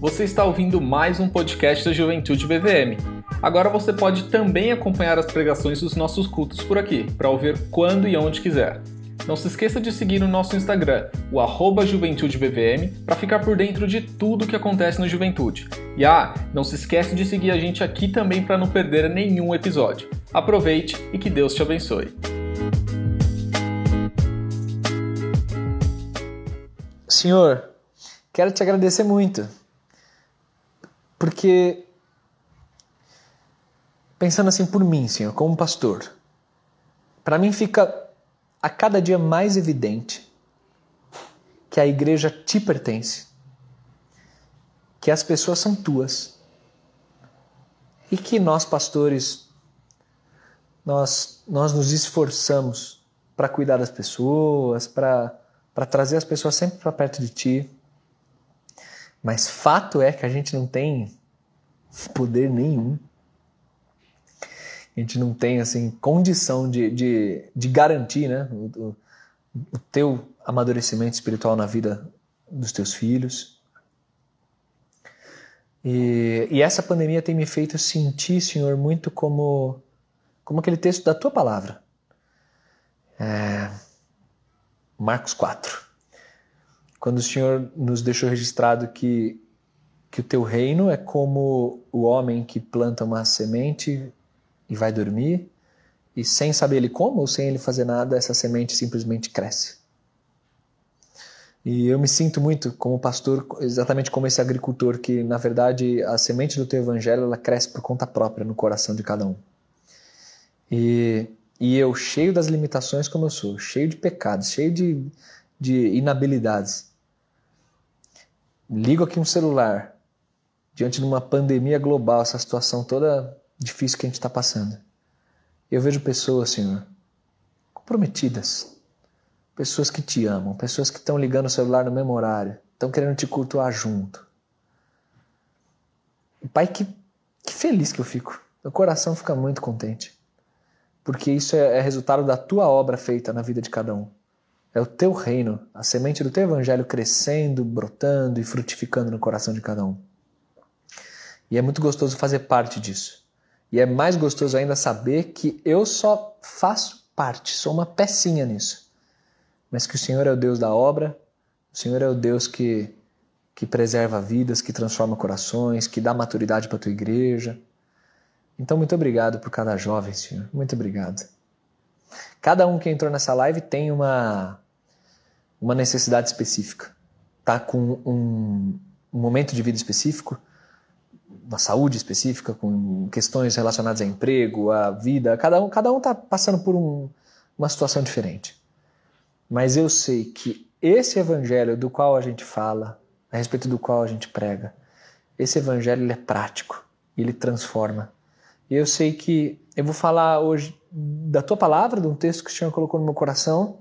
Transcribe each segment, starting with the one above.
Você está ouvindo mais um podcast da Juventude BVM. Agora você pode também acompanhar as pregações dos nossos cultos por aqui, para ouvir quando e onde quiser. Não se esqueça de seguir o nosso Instagram, o arroba JuventudeBVM, para ficar por dentro de tudo que acontece na Juventude. E ah, não se esqueça de seguir a gente aqui também para não perder nenhum episódio. Aproveite e que Deus te abençoe. Senhor, quero te agradecer muito, porque pensando assim por mim, Senhor, como pastor, para mim fica a cada dia mais evidente que a igreja te pertence, que as pessoas são tuas e que nós pastores nós nós nos esforçamos para cuidar das pessoas, para trazer as pessoas sempre para perto de ti. Mas fato é que a gente não tem poder nenhum. A gente não tem assim condição de, de, de garantir né, o, o teu amadurecimento espiritual na vida dos teus filhos. E, e, essa pandemia tem me feito sentir, Senhor, muito como, como aquele texto da tua palavra. É, Marcos 4. Quando o Senhor nos deixou registrado que, que o teu reino é como o homem que planta uma semente e vai dormir, e sem saber ele como ou sem ele fazer nada, essa semente simplesmente cresce. E eu me sinto muito como pastor, exatamente como esse agricultor, que na verdade a semente do teu evangelho ela cresce por conta própria no coração de cada um. E e eu, cheio das limitações como eu sou, cheio de pecados, cheio de, de inabilidades, ligo aqui um celular diante de uma pandemia global, essa situação toda difícil que a gente está passando. Eu vejo pessoas, Senhor, comprometidas, pessoas que te amam, pessoas que estão ligando o celular no mesmo horário, estão querendo te cultuar junto. Pai, que, que feliz que eu fico. Meu coração fica muito contente porque isso é, é resultado da tua obra feita na vida de cada um. É o teu reino, a semente do teu evangelho crescendo, brotando e frutificando no coração de cada um. E é muito gostoso fazer parte disso. E é mais gostoso ainda saber que eu só faço parte, sou uma pecinha nisso. Mas que o Senhor é o Deus da obra, o Senhor é o Deus que, que preserva vidas, que transforma corações, que dá maturidade para a tua igreja, então, muito obrigado por cada jovem, Senhor. Muito obrigado. Cada um que entrou nessa live tem uma, uma necessidade específica. Tá com um, um momento de vida específico, uma saúde específica, com questões relacionadas a emprego, a vida. Cada um cada um está passando por um, uma situação diferente. Mas eu sei que esse evangelho do qual a gente fala, a respeito do qual a gente prega, esse evangelho ele é prático, ele transforma, e eu sei que eu vou falar hoje da tua palavra, de um texto que o Senhor colocou no meu coração,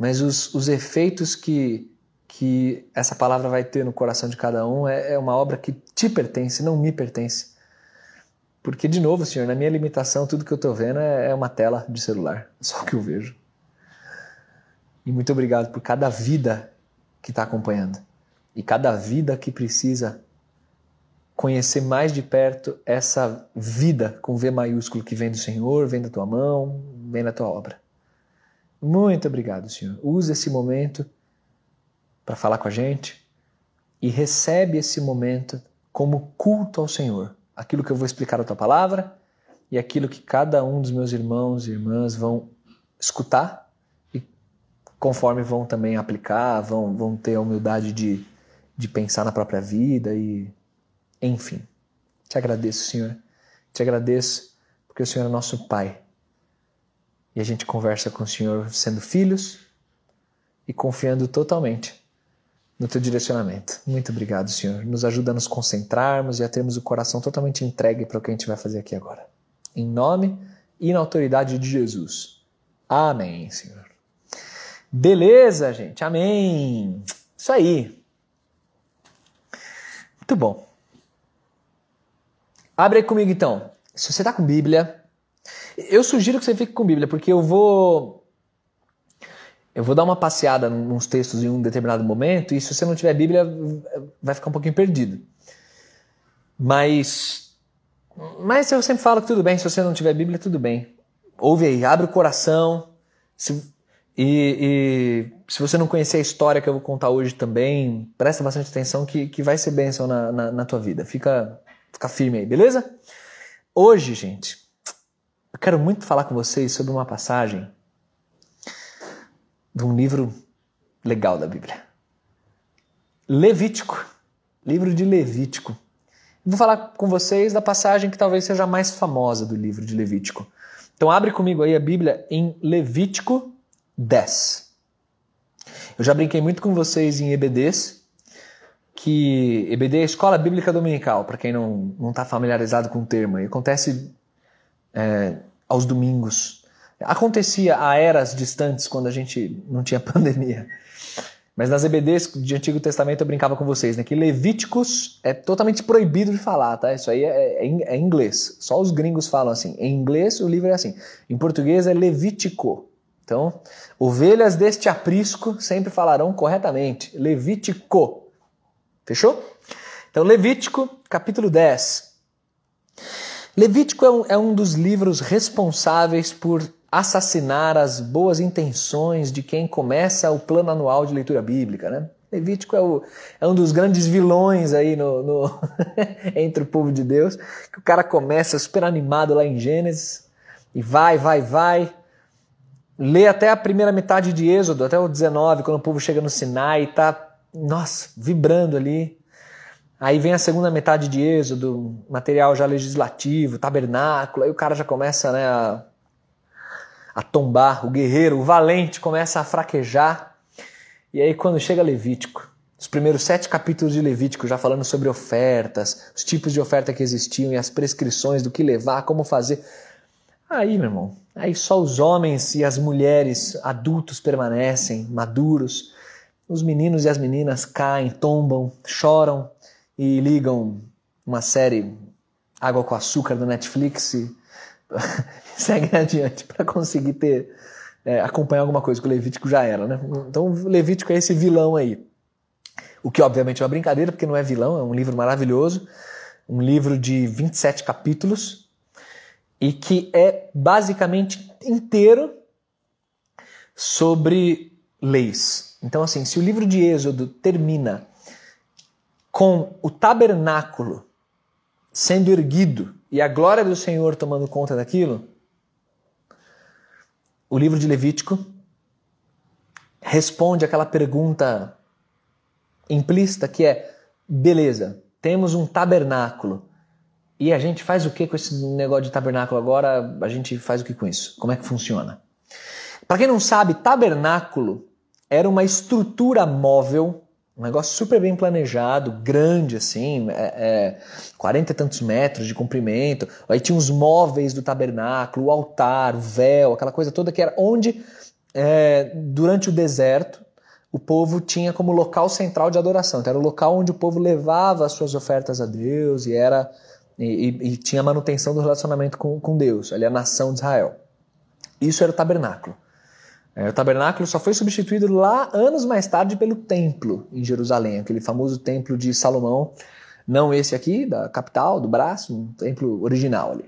mas os, os efeitos que, que essa palavra vai ter no coração de cada um é, é uma obra que te pertence, não me pertence. Porque, de novo, Senhor, na minha limitação, tudo que eu estou vendo é, é uma tela de celular, só o que eu vejo. E muito obrigado por cada vida que está acompanhando e cada vida que precisa conhecer mais de perto essa vida com V maiúsculo que vem do Senhor, vem da tua mão, vem da tua obra. Muito obrigado, Senhor. Use esse momento para falar com a gente e recebe esse momento como culto ao Senhor. Aquilo que eu vou explicar a tua palavra e aquilo que cada um dos meus irmãos e irmãs vão escutar e conforme vão também aplicar, vão, vão ter a humildade de, de pensar na própria vida e enfim, te agradeço, Senhor. Te agradeço porque o Senhor é nosso Pai. E a gente conversa com o Senhor sendo filhos e confiando totalmente no teu direcionamento. Muito obrigado, Senhor. Nos ajuda a nos concentrarmos e a termos o coração totalmente entregue para o que a gente vai fazer aqui agora. Em nome e na autoridade de Jesus. Amém, Senhor. Beleza, gente. Amém. Isso aí. Muito bom. Abre aí comigo então. Se você está com Bíblia, eu sugiro que você fique com Bíblia, porque eu vou eu vou dar uma passeada nos textos em um determinado momento e se você não tiver Bíblia vai ficar um pouquinho perdido. Mas mas eu sempre falo que tudo bem, se você não tiver Bíblia, tudo bem. Ouve aí, abre o coração. Se, e, e, se você não conhecer a história que eu vou contar hoje também, presta bastante atenção que, que vai ser bênção na, na, na tua vida. Fica, fica firme aí, beleza? Hoje, gente, eu quero muito falar com vocês sobre uma passagem de um livro legal da Bíblia. Levítico. Livro de Levítico. Vou falar com vocês da passagem que talvez seja a mais famosa do livro de Levítico. Então abre comigo aí a Bíblia em Levítico 10. Eu já brinquei muito com vocês em EBDs, que EBD é Escola Bíblica Dominical, para quem não está familiarizado com o termo. E acontece é, aos domingos. Acontecia a eras distantes, quando a gente não tinha pandemia. Mas nas EBDs de Antigo Testamento eu brincava com vocês, né? Que Levíticos é totalmente proibido de falar, tá? Isso aí é, é, é inglês. Só os gringos falam assim. Em inglês o livro é assim. Em português é Levítico. Então, ovelhas deste aprisco sempre falarão corretamente. Levítico. Fechou? Então, Levítico, capítulo 10. Levítico é um, é um dos livros responsáveis por assassinar as boas intenções de quem começa o plano anual de leitura bíblica, né? Levítico é, o, é um dos grandes vilões aí no, no entre o povo de Deus, que o cara começa super animado lá em Gênesis e vai, vai, vai, lê até a primeira metade de Êxodo, até o 19, quando o povo chega no Sinai e tá, nossa, vibrando ali. Aí vem a segunda metade de Êxodo, material já legislativo, tabernáculo, aí o cara já começa né, a a tombar, o guerreiro, o valente começa a fraquejar. E aí, quando chega Levítico, os primeiros sete capítulos de Levítico, já falando sobre ofertas, os tipos de oferta que existiam e as prescrições do que levar, como fazer. Aí, meu irmão, aí só os homens e as mulheres adultos permanecem, maduros. Os meninos e as meninas caem, tombam, choram e ligam uma série Água com Açúcar do Netflix e seguem adiante para conseguir ter é, acompanhar alguma coisa que o Levítico já era, né? Então o Levítico é esse vilão aí. O que obviamente é uma brincadeira, porque não é vilão, é um livro maravilhoso, um livro de 27 capítulos e que é basicamente inteiro sobre leis. Então assim, se o livro de Êxodo termina com o tabernáculo sendo erguido e a glória do Senhor tomando conta daquilo, o livro de Levítico responde aquela pergunta implícita que é: beleza, temos um tabernáculo. E a gente faz o que com esse negócio de tabernáculo agora? A gente faz o que com isso? Como é que funciona? Para quem não sabe, tabernáculo era uma estrutura móvel um negócio super bem planejado, grande assim, é, é, 40 e tantos metros de comprimento. Aí tinha os móveis do tabernáculo, o altar, o véu, aquela coisa toda que era onde, é, durante o deserto, o povo tinha como local central de adoração. Então era o local onde o povo levava as suas ofertas a Deus e era e, e, e tinha manutenção do relacionamento com, com Deus, ali a nação de Israel. Isso era o tabernáculo. É, o tabernáculo só foi substituído lá anos mais tarde pelo templo em Jerusalém, aquele famoso templo de Salomão, não esse aqui, da capital, do braço, um templo original ali.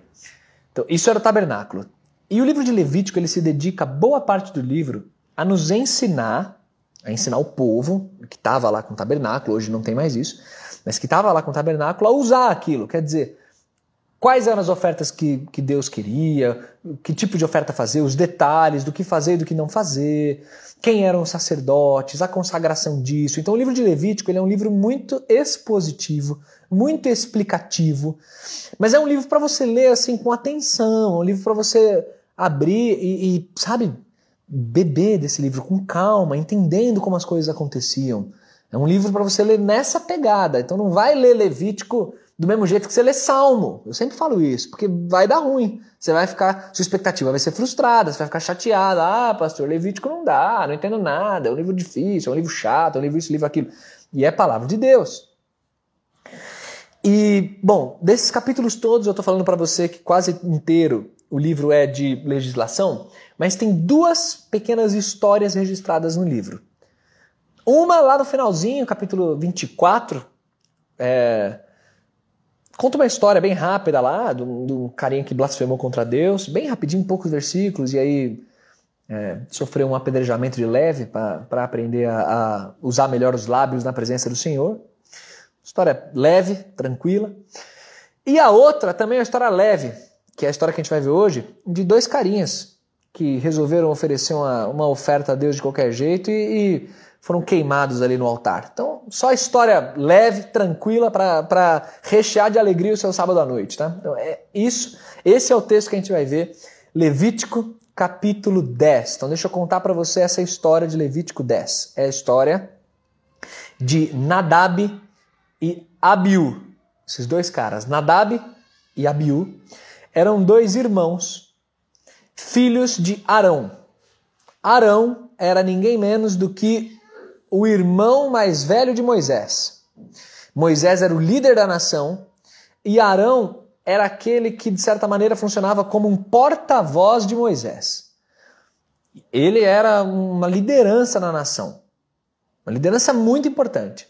Então, isso era o tabernáculo. E o livro de Levítico ele se dedica boa parte do livro a nos ensinar, a ensinar o povo que estava lá com o tabernáculo, hoje não tem mais isso, mas que estava lá com o tabernáculo a usar aquilo. Quer dizer, quais eram as ofertas que, que Deus queria, que tipo de oferta fazer, os detalhes do que fazer e do que não fazer, quem eram os sacerdotes, a consagração disso. Então o livro de Levítico ele é um livro muito expositivo, muito explicativo, mas é um livro para você ler assim com atenção, um livro para você abrir e, e, sabe, beber desse livro com calma, entendendo como as coisas aconteciam. É um livro para você ler nessa pegada. Então não vai ler Levítico do mesmo jeito que você lê Salmo. Eu sempre falo isso, porque vai dar ruim. Você vai ficar, sua expectativa vai ser frustrada, você vai ficar chateada. Ah, pastor, Levítico não dá, não entendo nada, é um livro difícil, é um livro chato, é um livro isso, livro aquilo. E é palavra de Deus. E, bom, desses capítulos todos eu estou falando para você que quase inteiro o livro é de legislação, mas tem duas pequenas histórias registradas no livro. Uma lá no finalzinho, capítulo 24, é, conta uma história bem rápida lá, do, do carinha que blasfemou contra Deus, bem rapidinho, poucos versículos, e aí é, sofreu um apedrejamento de leve para aprender a, a, usar melhor os lábios na presença do Senhor. História leve, tranquila. E a outra também é uma história leve, que é a história que a gente vai ver hoje, de dois carinhas que resolveram oferecer uma, uma oferta a Deus de qualquer jeito e, e foram queimados ali no altar. Então, só história leve, tranquila, para rechear de alegria o seu sábado à noite. Tá? Então, é isso. Esse é o texto que a gente vai ver. Levítico capítulo 10. Então deixa eu contar para você essa história de Levítico 10. É a história de Nadab e Abiú. Esses dois caras, Nadab e Abiú, eram dois irmãos, filhos de Arão. Arão era ninguém menos do que o irmão mais velho de Moisés. Moisés era o líder da nação e Arão era aquele que, de certa maneira, funcionava como um porta-voz de Moisés. Ele era uma liderança na nação, uma liderança muito importante.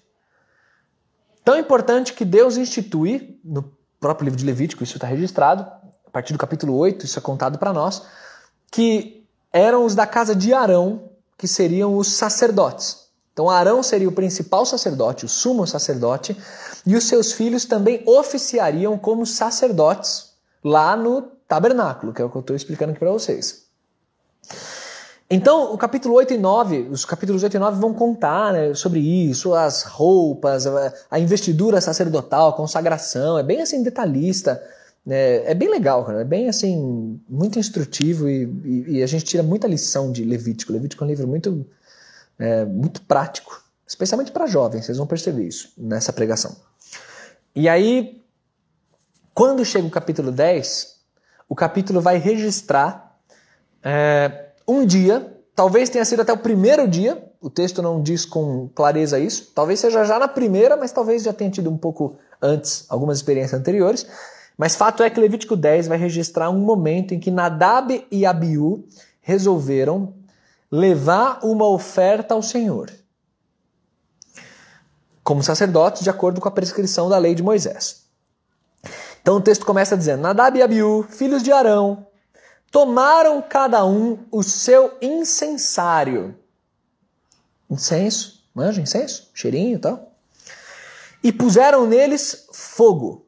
Tão importante que Deus institui, no próprio livro de Levítico, isso está registrado, a partir do capítulo 8, isso é contado para nós, que eram os da casa de Arão, que seriam os sacerdotes. Então Arão seria o principal sacerdote, o sumo sacerdote, e os seus filhos também oficiariam como sacerdotes lá no tabernáculo, que é o que eu estou explicando aqui para vocês. Então, o capítulo 8 e 9, os capítulos 8 e 9 vão contar né, sobre isso, as roupas, a investidura sacerdotal, a consagração, é bem assim detalhista, né, é bem legal, é bem assim, muito instrutivo e, e, e a gente tira muita lição de Levítico. Levítico é um livro muito é, muito prático, especialmente para jovens, vocês vão perceber isso nessa pregação. E aí, quando chega o capítulo 10, o capítulo vai registrar é, um dia, talvez tenha sido até o primeiro dia, o texto não diz com clareza isso, talvez seja já na primeira, mas talvez já tenha tido um pouco antes algumas experiências anteriores. Mas fato é que Levítico 10 vai registrar um momento em que Nadab e Abiú resolveram levar uma oferta ao Senhor, como sacerdotes, de acordo com a prescrição da lei de Moisés. Então o texto começa dizendo: Nadab e Abiú, filhos de Arão, tomaram cada um o seu incensário. Incenso, manja incenso? Cheirinho e tal. E puseram neles fogo.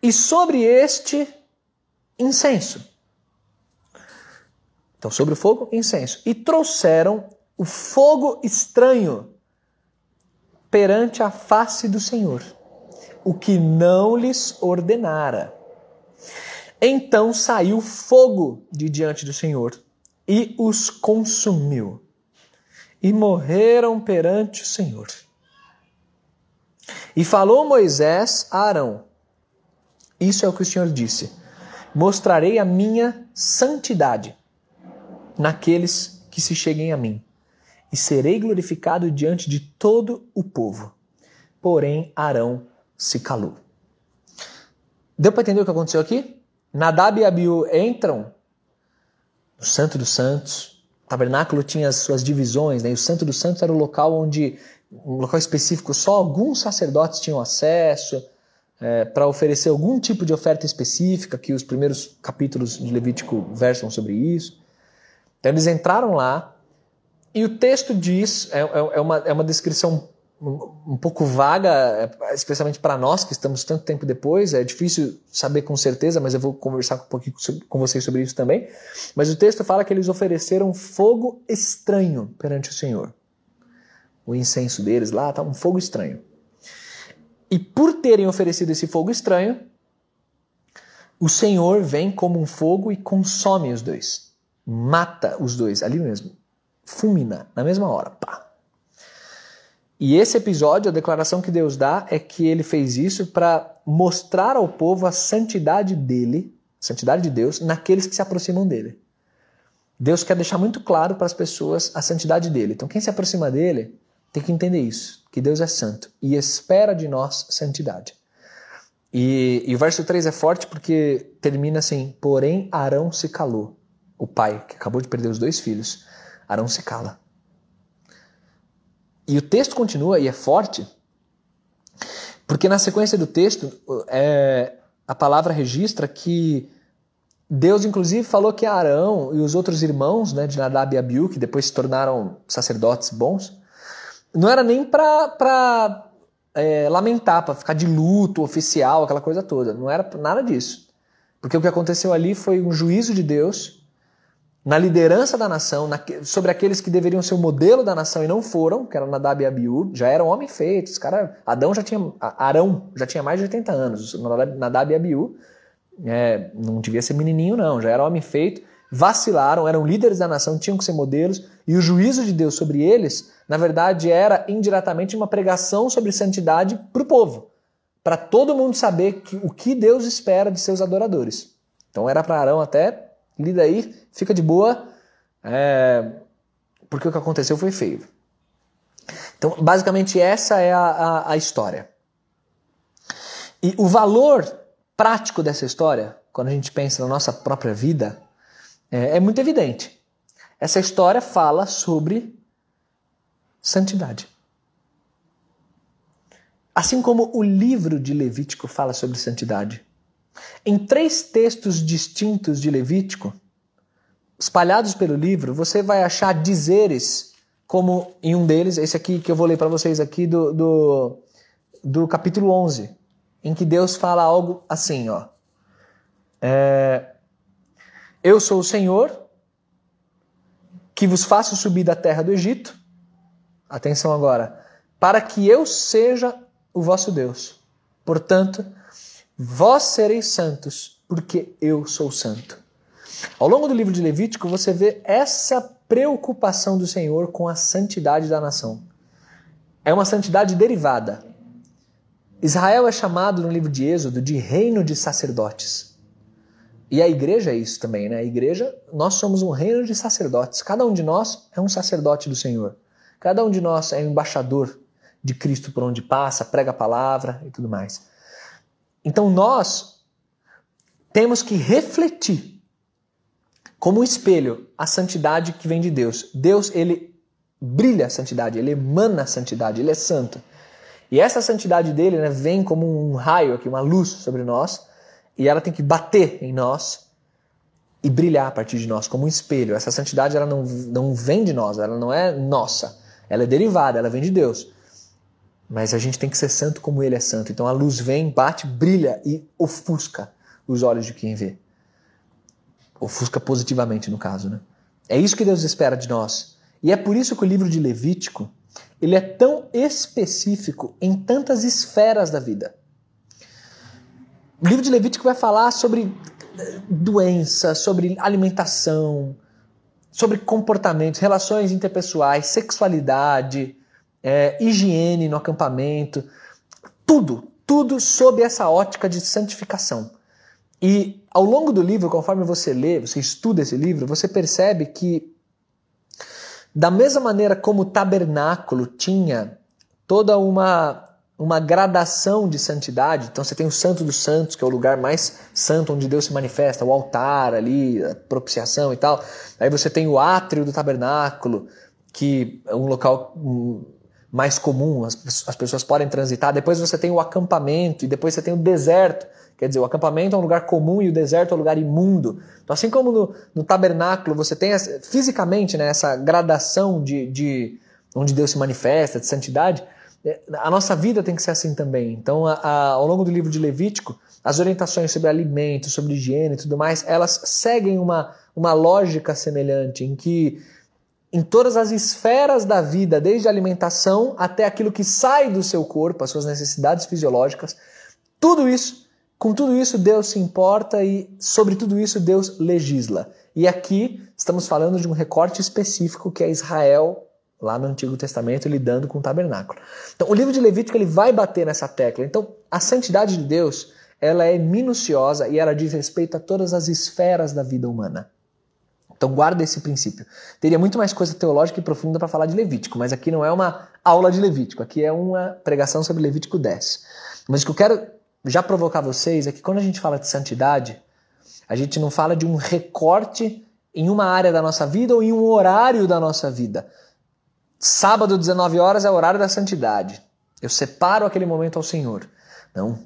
E sobre este incenso então, sobre o fogo, incenso. E trouxeram o fogo estranho perante a face do Senhor, o que não lhes ordenara. Então saiu fogo de diante do Senhor e os consumiu, e morreram perante o Senhor. E falou Moisés a Arão: Isso é o que o Senhor disse: Mostrarei a minha santidade naqueles que se cheguem a mim, e serei glorificado diante de todo o povo. Porém, Arão se calou. Deu para entender o que aconteceu aqui? Nadab e Abiú entram no Santo dos Santos. O tabernáculo tinha as suas divisões, né? E o Santo dos Santos era o local onde, um local específico, só alguns sacerdotes tinham acesso é, para oferecer algum tipo de oferta específica, que os primeiros capítulos de Levítico versam sobre isso. Então eles entraram lá e o texto diz, é, é, é uma, é uma descrição um, pouco vaga, é, especialmente para nós que estamos tanto tempo depois, é difícil saber com certeza, mas eu vou conversar um pouquinho com vocês sobre isso também. Mas o texto fala que eles ofereceram fogo estranho perante o Senhor. O incenso deles lá está um fogo estranho. E por terem oferecido esse fogo estranho, o Senhor vem como um fogo e consome os dois mata os dois ali mesmo. Fulmina, na mesma hora. Pá. E esse episódio, a declaração que Deus dá é que ele fez isso para mostrar ao povo a santidade dele, santidade de Deus, naqueles que se aproximam dele. Deus quer deixar muito claro para as pessoas a santidade dele. Então, quem se aproxima dele tem que entender isso, que Deus é santo e espera de nós santidade. E, e o verso 3 é forte porque termina assim: Porém, Arão se calou. O pai, que acabou de perder os dois filhos, Arão se cala. E o texto continua e é forte, porque na sequência do texto é, a palavra registra que Deus, inclusive, falou que Arão e os outros irmãos né, de Nadab e Abiú, que depois se tornaram sacerdotes bons, não era nem para é, lamentar, para ficar de luto oficial, aquela coisa toda. Não era nada disso. Porque o que aconteceu ali foi um juízo de Deus na liderança da nação, na, sobre aqueles que deveriam ser o modelo da nação e não foram, que eram Nadab e Abiú, já eram homens feitos. Cara, Adão já tinha, Arão já tinha mais de 80 anos, Nadab e Abiú é, não devia ser menininho não, já era homem feito, vacilaram, eram líderes da nação, tinham que ser modelos, e o juízo de Deus sobre eles, na verdade, era indiretamente uma pregação sobre santidade para o povo, para todo mundo saber que, o que Deus espera de seus adoradores. Então era para Arão até, lida aí, fica de boa, é, porque o que aconteceu foi feio. Então, basicamente, essa é a, a, a história. E o valor prático dessa história, quando a gente pensa na nossa própria vida, é, é muito evidente. Essa história fala sobre santidade. Assim como o livro de Levítico fala sobre santidade. Em três textos distintos de Levítico, espalhados pelo livro, você vai achar dizeres, como em um deles, esse aqui que eu vou ler para vocês aqui do, do, do capítulo 11, em que Deus fala algo assim, ó. É, eu sou o Senhor que vos faço subir da terra do Egito. Atenção agora. Para que eu seja o vosso Deus. Portanto, vós sereis santos, porque eu sou santo. Ao longo do livro de Levítico, você vê essa preocupação do Senhor com a santidade da nação. É uma santidade derivada. Israel é chamado no livro de Êxodo de reino de sacerdotes. E a igreja é isso também, né? A igreja, nós somos um reino de sacerdotes. Cada um de nós é um sacerdote do Senhor. Cada um de nós é um embaixador de Cristo por onde passa, prega a palavra e tudo mais. Então nós temos que refletir como um espelho a santidade que vem de Deus. Deus, ele brilha a santidade, ele emana a santidade, ele é santo. E essa santidade dele né, vem como um raio aqui, uma luz sobre nós, e ela tem que bater em nós e brilhar a partir de nós, como um espelho. Essa santidade ela não, não vem de nós, ela não é nossa, ela é derivada, ela vem de Deus. Mas a gente tem que ser santo como ele é santo. Então a luz vem, bate, brilha e ofusca os olhos de quem vê. Ofusca positivamente, no caso. Né? É isso que Deus espera de nós. E é por isso que o livro de Levítico ele é tão específico em tantas esferas da vida. O livro de Levítico vai falar sobre eh, doença, sobre alimentação, sobre comportamentos, relações interpessoais, sexualidade, é, higiene no acampamento, tudo, tudo sob essa ótica de santificação. E ao longo do livro, conforme você lê, você estuda esse livro, você percebe que da mesma maneira como o tabernáculo tinha toda uma, uma gradação de santidade, então você tem o Santo dos Santos, que é o lugar mais santo onde Deus se manifesta, o altar ali, a propiciação e tal. Aí você tem o átrio do tabernáculo, que é um local mais comum, as, as pessoas podem transitar. Depois você tem o acampamento, e depois você tem o deserto Quer dizer, o acampamento é um lugar comum e o deserto é um lugar imundo. Então, assim como no, no tabernáculo você tem essa, fisicamente né, essa gradação de, de onde Deus se manifesta, de santidade, é, a nossa vida tem que ser assim também. Então, a, a, ao longo do livro de Levítico, as orientações sobre alimentos, sobre higiene e tudo mais, elas seguem uma, uma lógica semelhante, em que em todas as esferas da vida, desde a alimentação até aquilo que sai do seu corpo, as suas necessidades fisiológicas, tudo isso com tudo isso, Deus se importa e, sobre tudo isso, Deus legisla. E aqui estamos falando de um recorte específico que é Israel, lá no Antigo Testamento, lidando com o tabernáculo. Então, o livro de Levítico ele vai bater nessa tecla. Então, a santidade de Deus ela é minuciosa e ela diz respeito a todas as esferas da vida humana. Então guarda esse princípio. Teria muito mais coisa teológica e profunda para falar de Levítico, mas aqui não é uma aula de Levítico, aqui é uma pregação sobre Levítico 10. Mas o que eu quero já provocar vocês é que quando a gente fala de santidade, a gente não fala de um recorte em uma área da nossa vida ou em um horário da nossa vida. Sábado, 19 horas, é o horário da santidade. Eu separo aquele momento ao Senhor. Não.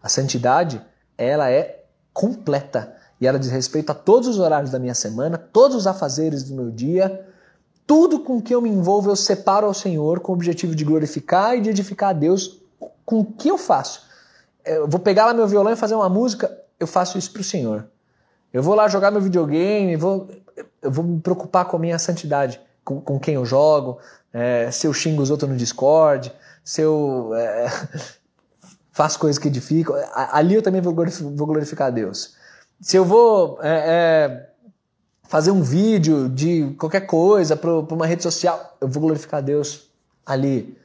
A santidade, ela é completa. E ela diz respeito a todos os horários da minha semana, todos os afazeres do meu dia, tudo com que eu me envolvo, eu separo ao Senhor com o objetivo de glorificar e de edificar a Deus com o que eu faço. Eu vou pegar lá meu violão e fazer uma música, eu faço isso para o Senhor. Eu vou lá jogar meu videogame, vou, eu vou me preocupar com a minha santidade, com, com quem eu jogo, é, se eu xingo os outros no Discord, se eu é, faço coisas que edificam. Ali eu também vou glorificar, vou glorificar a Deus. Se eu vou é, é fazer um vídeo de qualquer coisa para uma rede social, eu vou glorificar a Deus ali.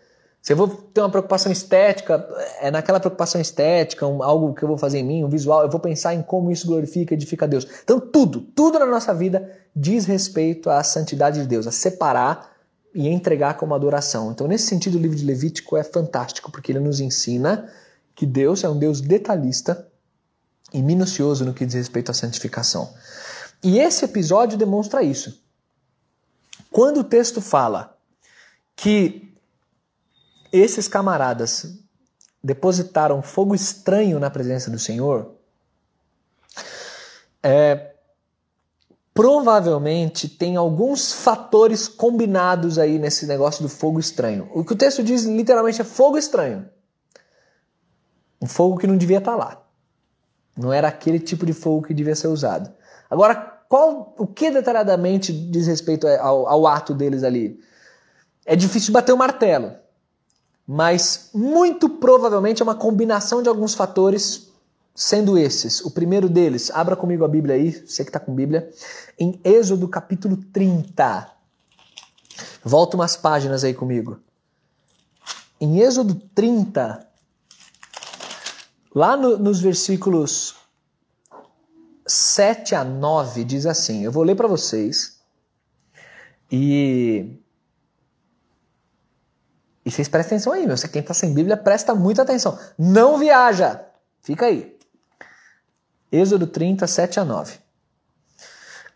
Se eu vou ter uma preocupação estética, é naquela preocupação estética, um, algo que eu vou fazer em mim, um visual, eu vou pensar em como isso glorifica, edifica a Deus. Então tudo, tudo na nossa vida diz respeito à santidade de Deus, a separar e entregar como adoração. Então nesse sentido o livro de Levítico é fantástico, porque ele nos ensina que Deus é um Deus detalhista e minucioso no que diz respeito à santificação. E esse episódio demonstra isso. Quando o texto fala que esses camaradas depositaram fogo estranho na presença do Senhor, é, provavelmente tem alguns fatores combinados aí nesse negócio do fogo estranho. O que o texto diz literalmente é fogo estranho. Um fogo que não devia estar lá. Não era aquele tipo de fogo que devia ser usado. Agora, qual, o que detalhadamente diz respeito ao, ao ato deles ali? É difícil bater o martelo mas muito provavelmente é uma combinação de alguns fatores, sendo esses. O primeiro deles, abra comigo a Bíblia aí, você que está com Bíblia, em Êxodo capítulo 30. Volta umas páginas aí comigo. Em Êxodo 30, lá no, nos versículos 7 a 9, diz assim: eu vou ler para vocês. E e vocês prestem atenção aí, meu. Você quem está sem Bíblia, presta muita atenção. Não viaja. Fica aí. Êxodo 30, 7 a 9.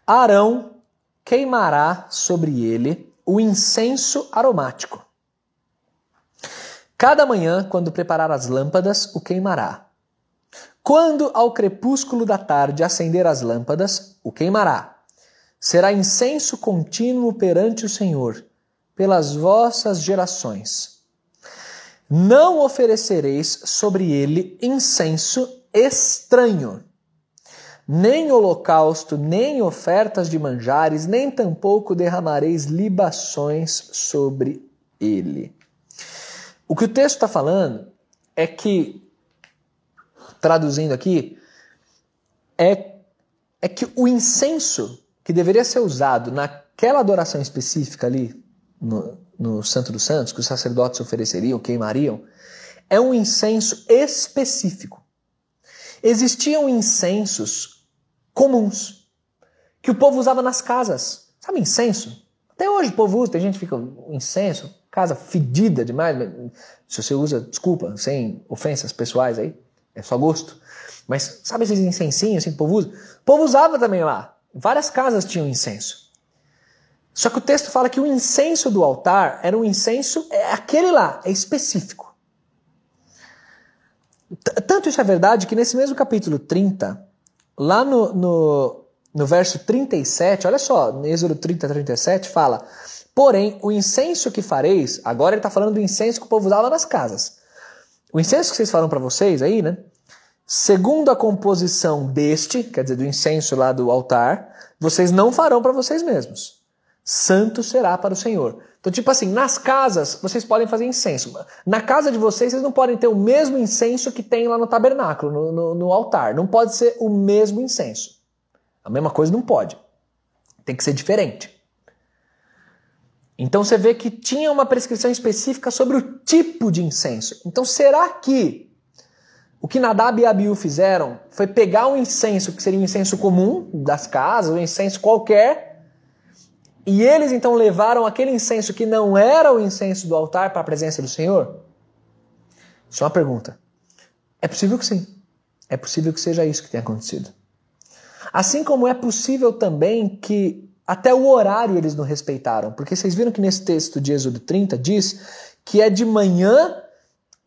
Arão queimará sobre ele o incenso aromático. Cada manhã, quando preparar as lâmpadas, o queimará. Quando ao crepúsculo da tarde acender as lâmpadas, o queimará. Será incenso contínuo perante o Senhor pelas vossas gerações. Não oferecereis sobre ele incenso estranho, nem holocausto, nem ofertas de manjares, nem tampouco derramareis libações sobre ele. O que o texto está falando é que, traduzindo aqui, é, é que o incenso que deveria ser usado naquela adoração específica ali, no, no Santo dos Santos, que os sacerdotes ofereceriam, queimariam, é um incenso específico. Existiam incensos comuns que o povo usava nas casas. Sabe incenso? Até hoje o povo usa, tem gente que fica incenso, casa fedida demais. Se você usa, desculpa, sem ofensas pessoais aí, é só gosto. Mas sabe esses incensinhos assim, que o povo usa? O povo usava também lá. Várias casas tinham incenso. Só que o texto fala que o incenso do altar era um incenso, é aquele lá, é específico. Tanto isso é verdade que nesse mesmo capítulo 30, lá no, no, no verso 37, olha só, no Êxodo 30, 37, fala: Porém, o incenso que fareis, agora ele está falando do incenso que o povo usava nas casas. O incenso que vocês falam para vocês aí, né? Segundo a composição deste, quer dizer, do incenso lá do altar, vocês não farão para vocês mesmos santo será para o Senhor. Então, tipo assim, nas casas vocês podem fazer incenso. Na casa de vocês, vocês não podem ter o mesmo incenso que tem lá no tabernáculo, no, no, no altar. Não pode ser o mesmo incenso. A mesma coisa não pode. Tem que ser diferente. Então você vê que tinha uma prescrição específica sobre o tipo de incenso. Então será que o que Nadab e Abiú fizeram foi pegar um incenso que seria um incenso comum das casas, um incenso qualquer, e eles então levaram aquele incenso que não era o incenso do altar para a presença do Senhor? Isso é uma pergunta. É possível que sim. É possível que seja isso que tenha acontecido. Assim como é possível também que até o horário eles não respeitaram, porque vocês viram que nesse texto de Êxodo 30 diz que é de manhã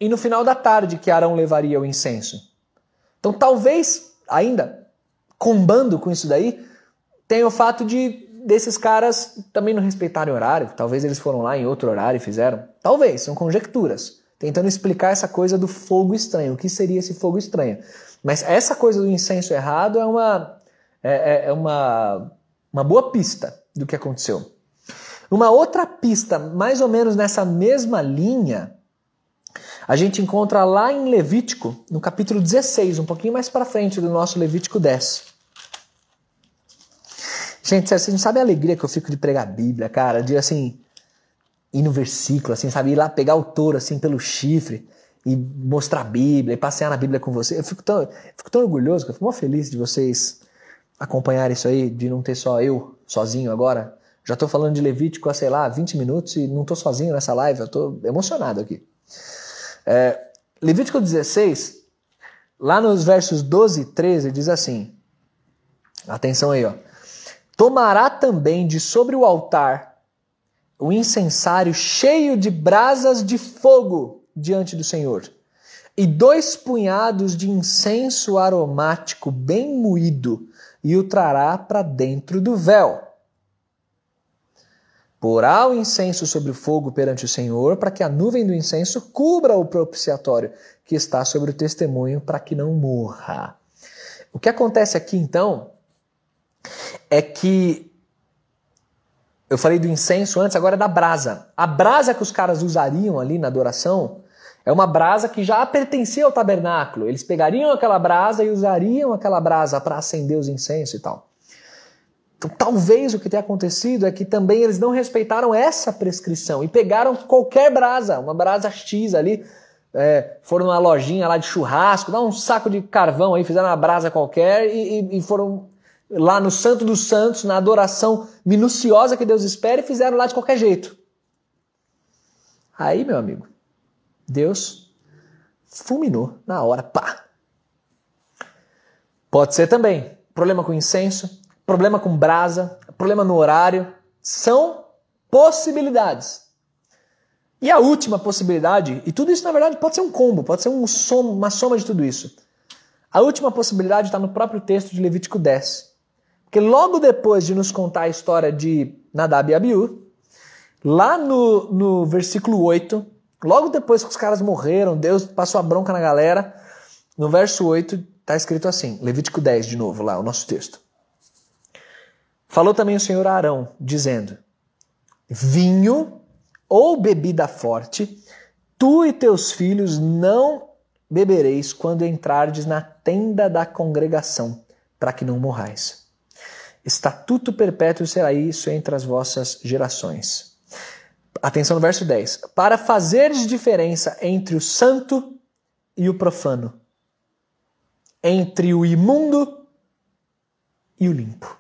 e no final da tarde que Arão levaria o incenso. Então talvez, ainda combando com isso daí, tenha o fato de desses caras também não respeitarem horário. Talvez eles foram lá em outro horário e fizeram. Talvez, são conjecturas. Tentando explicar essa coisa do fogo estranho. O que seria esse fogo estranho? Mas essa coisa do incenso errado é uma, é, é, é uma, uma boa pista do que aconteceu. Uma outra pista, mais ou menos nessa mesma linha, a gente encontra lá em Levítico, no capítulo 16, um pouquinho mais para frente do nosso Levítico 10. Gente, você não sabe a alegria que eu fico de pregar a Bíblia, cara, de assim, ir no versículo, assim, sabe, ir lá pegar o touro, assim, pelo chifre e mostrar a Bíblia e passear na Bíblia com você. Eu fico tão, eu fico tão orgulhoso, eu fico muito feliz de vocês acompanharem isso aí, de não ter só eu sozinho agora. Já estou falando de Levítico há, sei lá, 20 minutos e não estou sozinho nessa live, eu estou emocionado aqui. É, Levítico 16, lá nos versos 12 e 13, diz assim: atenção aí, ó. Tomará também de sobre o altar o incensário cheio de brasas de fogo diante do Senhor, e dois punhados de incenso aromático bem moído, e o trará para dentro do véu. Porá o incenso sobre o fogo perante o Senhor, para que a nuvem do incenso cubra o propiciatório que está sobre o testemunho, para que não morra. O que acontece aqui então é que eu falei do incenso antes, agora é da brasa. A brasa que os caras usariam ali na adoração é uma brasa que já pertencia ao tabernáculo. Eles pegariam aquela brasa e usariam aquela brasa para acender os incensos e tal. Então, talvez o que tenha acontecido é que também eles não respeitaram essa prescrição e pegaram qualquer brasa, uma brasa X ali, é, foram numa lojinha lá de churrasco, dá um saco de carvão aí, fizeram uma brasa qualquer e, e, e foram lá no Santo dos Santos, na adoração minuciosa que Deus espera, e fizeram lá de qualquer jeito. Aí, meu amigo, Deus fulminou na hora, pá. Pode ser também problema com incenso, problema com brasa, problema no horário, são possibilidades. E a última possibilidade, e tudo isso na verdade pode ser um combo, pode ser um som, uma soma de tudo isso. A última possibilidade está no próprio texto de Levítico 10. Porque logo depois de nos contar a história de Nadab e Abiú, lá no, no versículo 8, logo depois que os caras morreram, Deus passou a bronca na galera, no verso 8 está escrito assim, Levítico 10 de novo, lá o nosso texto. Falou também o Senhor a Arão, dizendo: Vinho ou bebida forte, tu e teus filhos não bebereis quando entrardes na tenda da congregação, para que não morrais. Estatuto perpétuo será isso entre as vossas gerações. Atenção no verso 10. Para fazeres diferença entre o santo e o profano, entre o imundo e o limpo.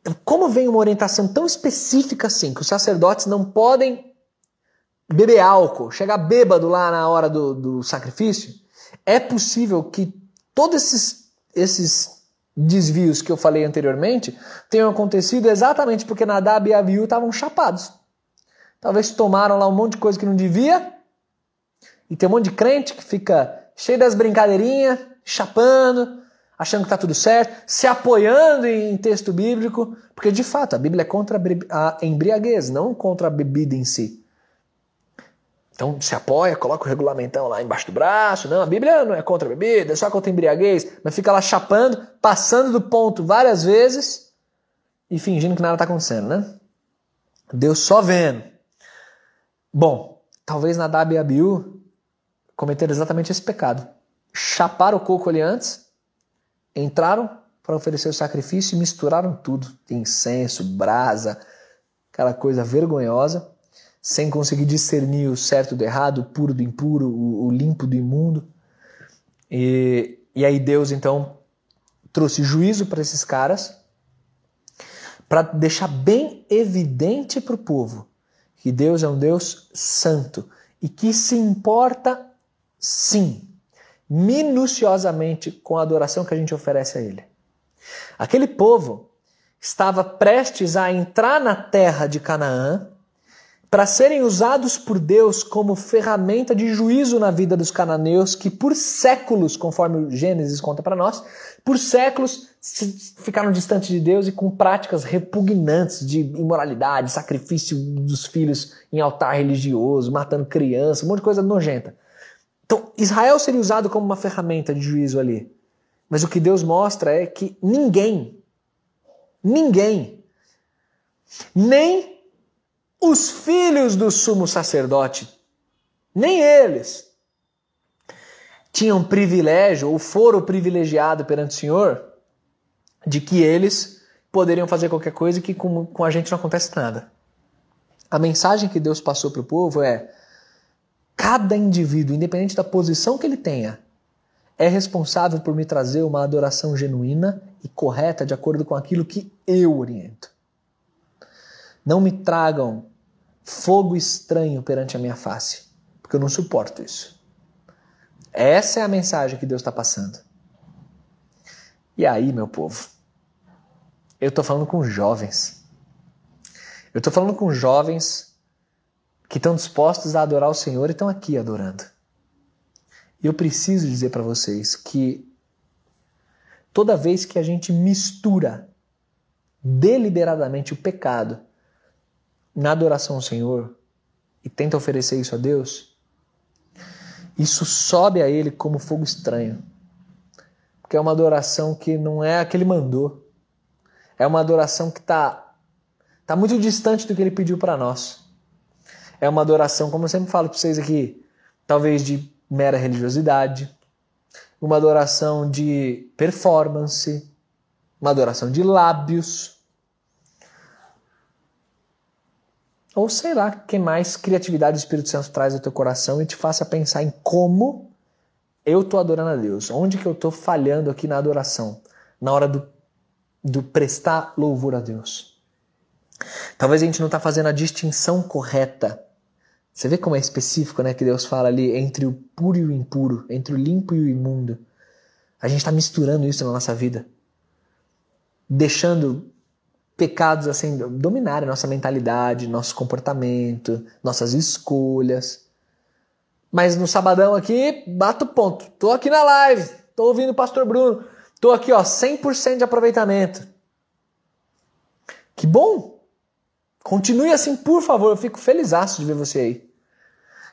Então, como vem uma orientação tão específica assim, que os sacerdotes não podem beber álcool, chegar bêbado lá na hora do, do sacrifício, é possível que todos esses, esses desvios que eu falei anteriormente tenham acontecido exatamente porque Nadab e Abiú estavam chapados. Talvez tomaram lá um monte de coisa que não devia e tem um monte de crente que fica cheio das brincadeirinhas, chapando, achando que está tudo certo, se apoiando em texto bíblico, porque de fato a Bíblia é contra a embriaguez, não contra a bebida em si. Então se apoia, coloca o regulamentão lá embaixo do braço. Não, a Bíblia não é contra a bebida, é só contra a embriaguez. Mas fica lá chapando, passando do ponto várias vezes e fingindo que nada está acontecendo, né? Deus só vendo. Bom, talvez Nadab e Abiú cometeram exatamente esse pecado. Chaparam o coco ali antes, entraram para oferecer o sacrifício e misturaram tudo. Incenso, brasa, aquela coisa vergonhosa sem conseguir discernir o certo do errado, o puro do impuro, o, limpo do imundo. E, e aí Deus então trouxe juízo para esses caras, para deixar bem evidente para o povo que Deus é um Deus santo e que se importa sim, minuciosamente com a adoração que a gente oferece a Ele. Aquele povo estava prestes a entrar na terra de Canaã para serem usados por Deus como ferramenta de juízo na vida dos cananeus, que por séculos, conforme o Gênesis conta para nós, por séculos ficaram distantes de Deus e com práticas repugnantes de imoralidade, sacrifício dos filhos em altar religioso, matando crianças, um monte de coisa nojenta. Então, Israel seria usado como uma ferramenta de juízo ali. Mas o que Deus mostra é que ninguém, ninguém, nem os filhos do sumo sacerdote, nem eles tinham privilégio ou foram privilegiados perante o Senhor de que eles poderiam fazer qualquer coisa que com, com a gente não acontece nada. A mensagem que Deus passou para o povo é: cada indivíduo, independente da posição que ele tenha, é responsável por me trazer uma adoração genuína e correta de acordo com aquilo que eu oriento. Não me tragam fogo estranho perante a minha face, porque eu não suporto isso. Essa é a mensagem que Deus está passando. E aí, meu povo, eu estou falando com jovens. Eu estou falando com jovens que estão dispostos a adorar o Senhor e estão aqui adorando. E eu preciso dizer para vocês que toda vez que a gente mistura deliberadamente o pecado na adoração ao Senhor e tenta oferecer isso a Deus, isso sobe a Ele como fogo estranho. Porque é uma adoração que não é a que Ele mandou. É uma adoração que está tá muito distante do que Ele pediu para nós. É uma adoração, como eu sempre falo para vocês aqui, talvez de mera religiosidade, uma adoração de performance, uma adoração de lábios, Ou sei lá, que mais criatividade o Espírito Santo traz ao teu coração e te faça pensar em como eu estou adorando a Deus. Onde que eu estou falhando aqui na adoração? Na hora do, do prestar louvor a Deus. Talvez a gente não está fazendo a distinção correta. Você vê como é específico, né? Que Deus fala ali entre o puro e o impuro, entre o limpo e o imundo. A gente está misturando isso na nossa vida. Deixando pecados assim dominarem nossa mentalidade, nosso comportamento, nossas escolhas. Mas no sabadão aqui, bato ponto. Tô aqui na live, tô ouvindo o pastor Bruno. Tô aqui, ó, 100% de aproveitamento. Que bom! Continue assim, por favor. Eu fico feliz de ver você aí.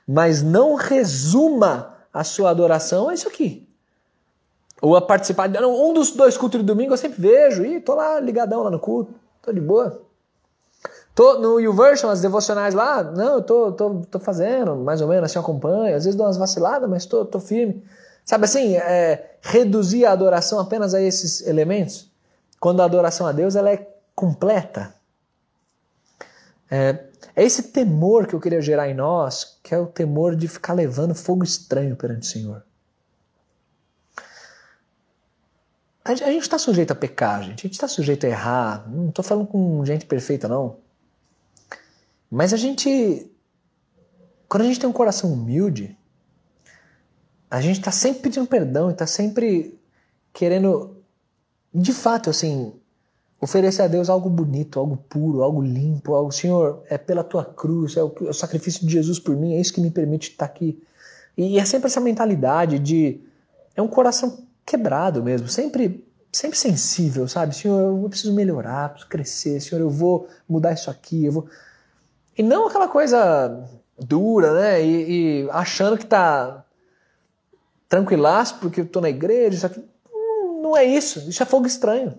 Mas não resuma a sua adoração a isso aqui. Ou a participar de um dos dois cultos de domingo eu sempre vejo. e tô lá ligadão lá no culto. Tô de boa. Tô no YouVersion, as devocionais lá, não, eu tô, tô, tô fazendo, mais ou menos, assim, acompanho. Às vezes dou umas vaciladas, mas tô, tô firme. Sabe assim, é, reduzir a adoração apenas a esses elementos, quando a adoração a Deus ela é completa. É, é esse temor que eu queria gerar em nós, que é o temor de ficar levando fogo estranho perante o Senhor. A gente está sujeito a pecar, gente. A gente está sujeito a errar. Não estou falando com gente perfeita, não. Mas a gente. Quando a gente tem um coração humilde, a gente está sempre pedindo perdão e está sempre querendo, de fato, assim, oferecer a Deus algo bonito, algo puro, algo limpo, algo, Senhor, é pela tua cruz, é o, é o sacrifício de Jesus por mim, é isso que me permite estar aqui. E é sempre essa mentalidade de. É um coração quebrado mesmo, sempre sempre sensível, sabe? Senhor, eu preciso melhorar, preciso crescer, Senhor, eu vou mudar isso aqui, eu vou. E não aquela coisa dura, né? E, e achando que tá tranquilaço porque eu tô na igreja, isso aqui. Hum, não é isso, isso é fogo estranho.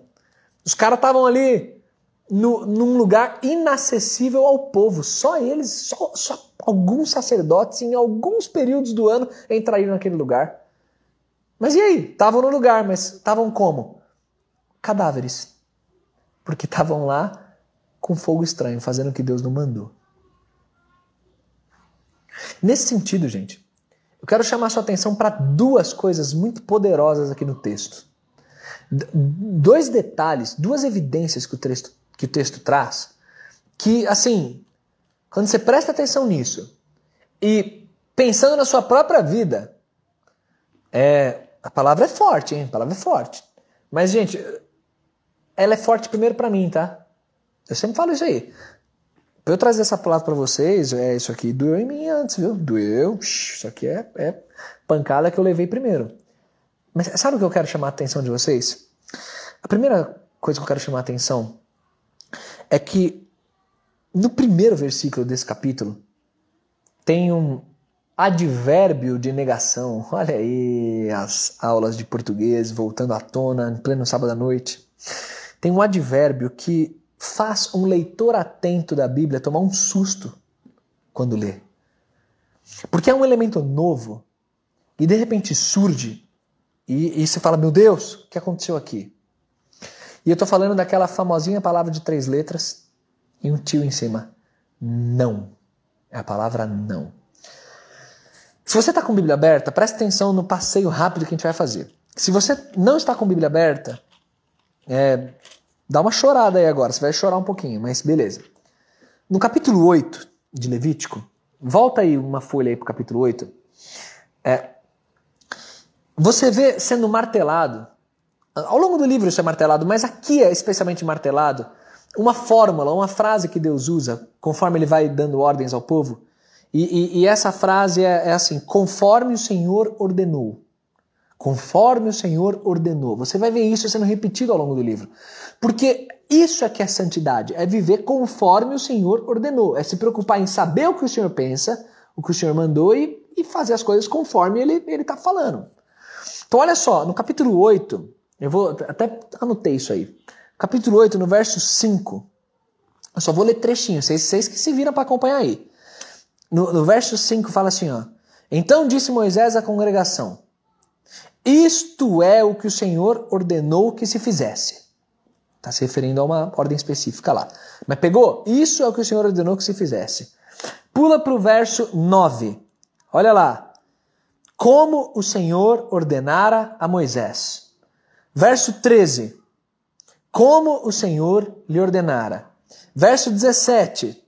Os caras estavam ali no, num lugar inacessível ao povo. Só eles, só, só alguns sacerdotes em alguns períodos do ano entrariam naquele lugar. Mas e aí? Estavam no lugar, mas estavam como? Cadáveres. Porque estavam lá com fogo estranho, fazendo o que Deus não mandou. Nesse sentido, gente, eu quero chamar sua atenção para duas coisas muito poderosas aqui no texto. Dois detalhes, duas evidências que o, texto, que o texto traz, que, assim, quando você presta atenção nisso e pensando na sua própria vida, É, a palavra é forte, hein? A palavra é forte. Mas, gente, ela é forte primeiro para mim, tá? Eu sempre falo isso aí. Pra eu trazer essa palavra para vocês, é isso aqui doeu em mim antes, viu? Doeu. Isso aqui é, é pancada que eu levei primeiro. Mas sabe o que eu quero chamar a atenção de vocês? A primeira coisa que eu quero chamar a atenção é que no primeiro versículo desse capítulo tem um advérbio de negação. Olha aí as aulas de português voltando à tona em pleno sábado à noite. Tem um advérbio que faz um leitor atento da Bíblia tomar um susto quando lê. Porque é um elemento novo e de repente surge e, e você fala: Meu Deus, o que aconteceu aqui? E eu estou falando daquela famosinha palavra de três letras e um tio em cima. Não. É a palavra não. Se você está com a Bíblia aberta, preste atenção no passeio rápido que a gente vai fazer. Se você não está com a Bíblia aberta, é, Dá uma chorada aí agora, você vai chorar um pouquinho, mas beleza. No capítulo 8 de Levítico, volta aí uma folha aí pro capítulo 8. É, você vê sendo martelado, ao longo do livro isso é martelado, mas aqui é especialmente martelado, uma fórmula, uma frase que Deus usa conforme ele vai dando ordens ao povo. E, e, e essa frase é, é assim: conforme o Senhor ordenou conforme o Senhor ordenou. Você vai ver isso sendo repetido ao longo do livro. Porque isso é que é santidade, é viver conforme o Senhor ordenou, é se preocupar em saber o que o Senhor pensa, o que o Senhor mandou e, e fazer as coisas conforme ele está falando. Então, olha só, no capítulo 8, eu vou até anotei isso aí. Capítulo 8, no verso 5, eu só vou ler trechinho, vocês, vocês que se viram para acompanhar aí. No, no verso 5 fala assim: ó. Então disse Moisés à congregação: isto é o que o Senhor ordenou que se fizesse. Está se referindo a uma ordem específica lá. Mas pegou? Isso é o que o Senhor ordenou que se fizesse. Pula para o verso 9. Olha lá. Como o Senhor ordenara a Moisés. Verso 13. Como o Senhor lhe ordenara. Verso 17.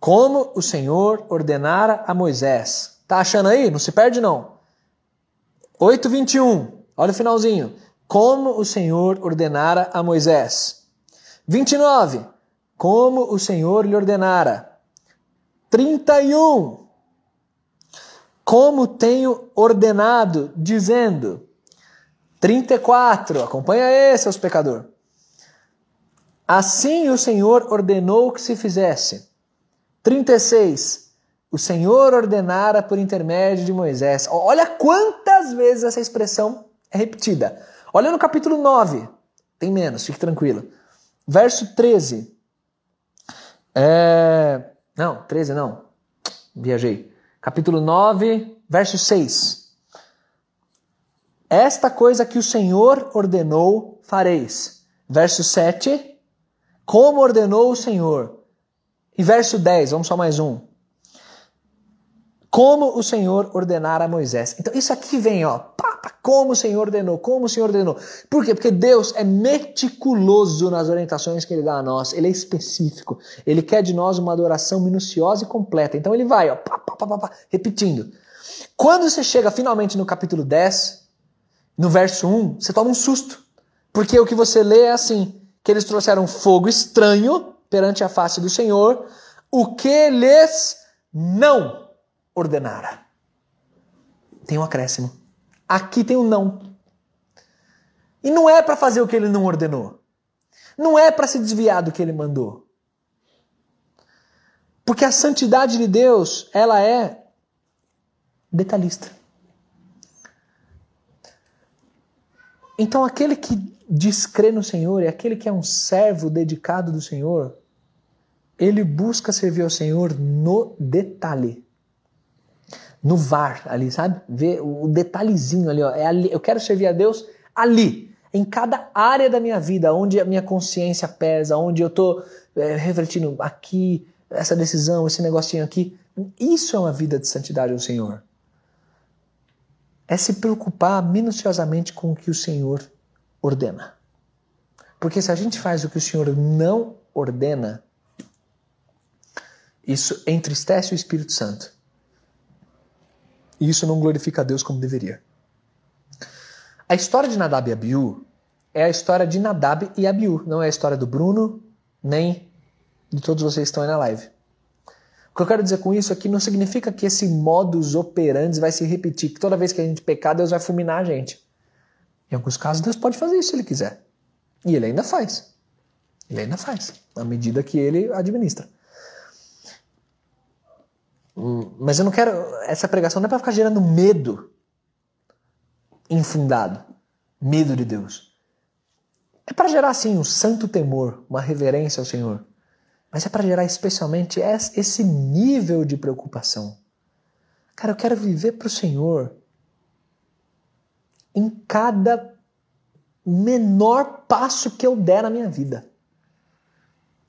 Como o Senhor ordenara a Moisés. Tá achando aí? Não se perde não. 8:21. Olha o finalzinho. Como o Senhor ordenara a Moisés. 29. Como o Senhor lhe ordenara. 31. Como tenho ordenado, dizendo. 34. Acompanha aí, seus pecadores. Assim o Senhor ordenou que se fizesse. 36 o Senhor ordenara por intermédio de Moisés. Olha quantas vezes essa expressão é repetida. Olha no capítulo 9. Tem menos, fique tranquilo. Verso 13. É... Não, 13 não. Viajei. Capítulo 9, verso 6. Esta coisa que o Senhor ordenou, fareis. Verso 7. Como ordenou o Senhor. E verso 10, vamos só mais um como o Senhor ordenara a Moisés. Então isso aqui vem, ó, como o Senhor ordenou, como o Senhor ordenou. Por quê? Porque Deus é meticuloso nas orientações que ele dá a nós, ele é específico, ele quer de nós uma adoração minuciosa e completa. Então ele vai, ó, pá, pá, pá, pá, repetindo. Quando você chega finalmente no capítulo 10, no verso 1, você toma um susto. Porque o que você lê é assim: que eles trouxeram fogo estranho perante a face do Senhor, o que lhes não ordenara. Tem um acréscimo. Aqui tem um não. E não é para fazer o que ele não ordenou. Não é para se desviar do que ele mandou. Porque a santidade de Deus, ela é detalhista. Então aquele que crer no Senhor e aquele que é um servo dedicado do Senhor, ele busca servir ao Senhor no detalhe no VAR ali, sabe? Ver o detalhezinho ali, ó. É ali. Eu quero servir a Deus ali, em cada área da minha vida, onde a minha consciência pesa, onde eu estou é, refletindo aqui, essa decisão, esse negocinho aqui. Isso é uma vida de santidade ao Senhor. É se preocupar minuciosamente com o que o Senhor ordena. Porque se a gente faz o que o Senhor não ordena, isso entristece o Espírito Santo. E isso não glorifica a Deus como deveria. A história de Nadab e Abiú é a história de Nadab e Abiú, não é a história do Bruno, nem de todos vocês que estão aí na live. Que eu quero dizer com isso é que não significa que esse modus operandi vai se repetir, que toda vez que a gente pecar, Deus vai fulminar a gente. Em alguns casos, Deus pode fazer isso se Ele quiser. E Ele ainda faz. Ele ainda faz, à medida que Ele administra. Hum, mas eu não quero. Essa pregação não é para ficar gerando medo infundado medo de Deus. É para gerar, sim, um santo temor, uma reverência ao Senhor. Mas é para gerar especialmente esse nível de preocupação. Cara, eu quero viver para o Senhor em cada menor passo que eu der na minha vida.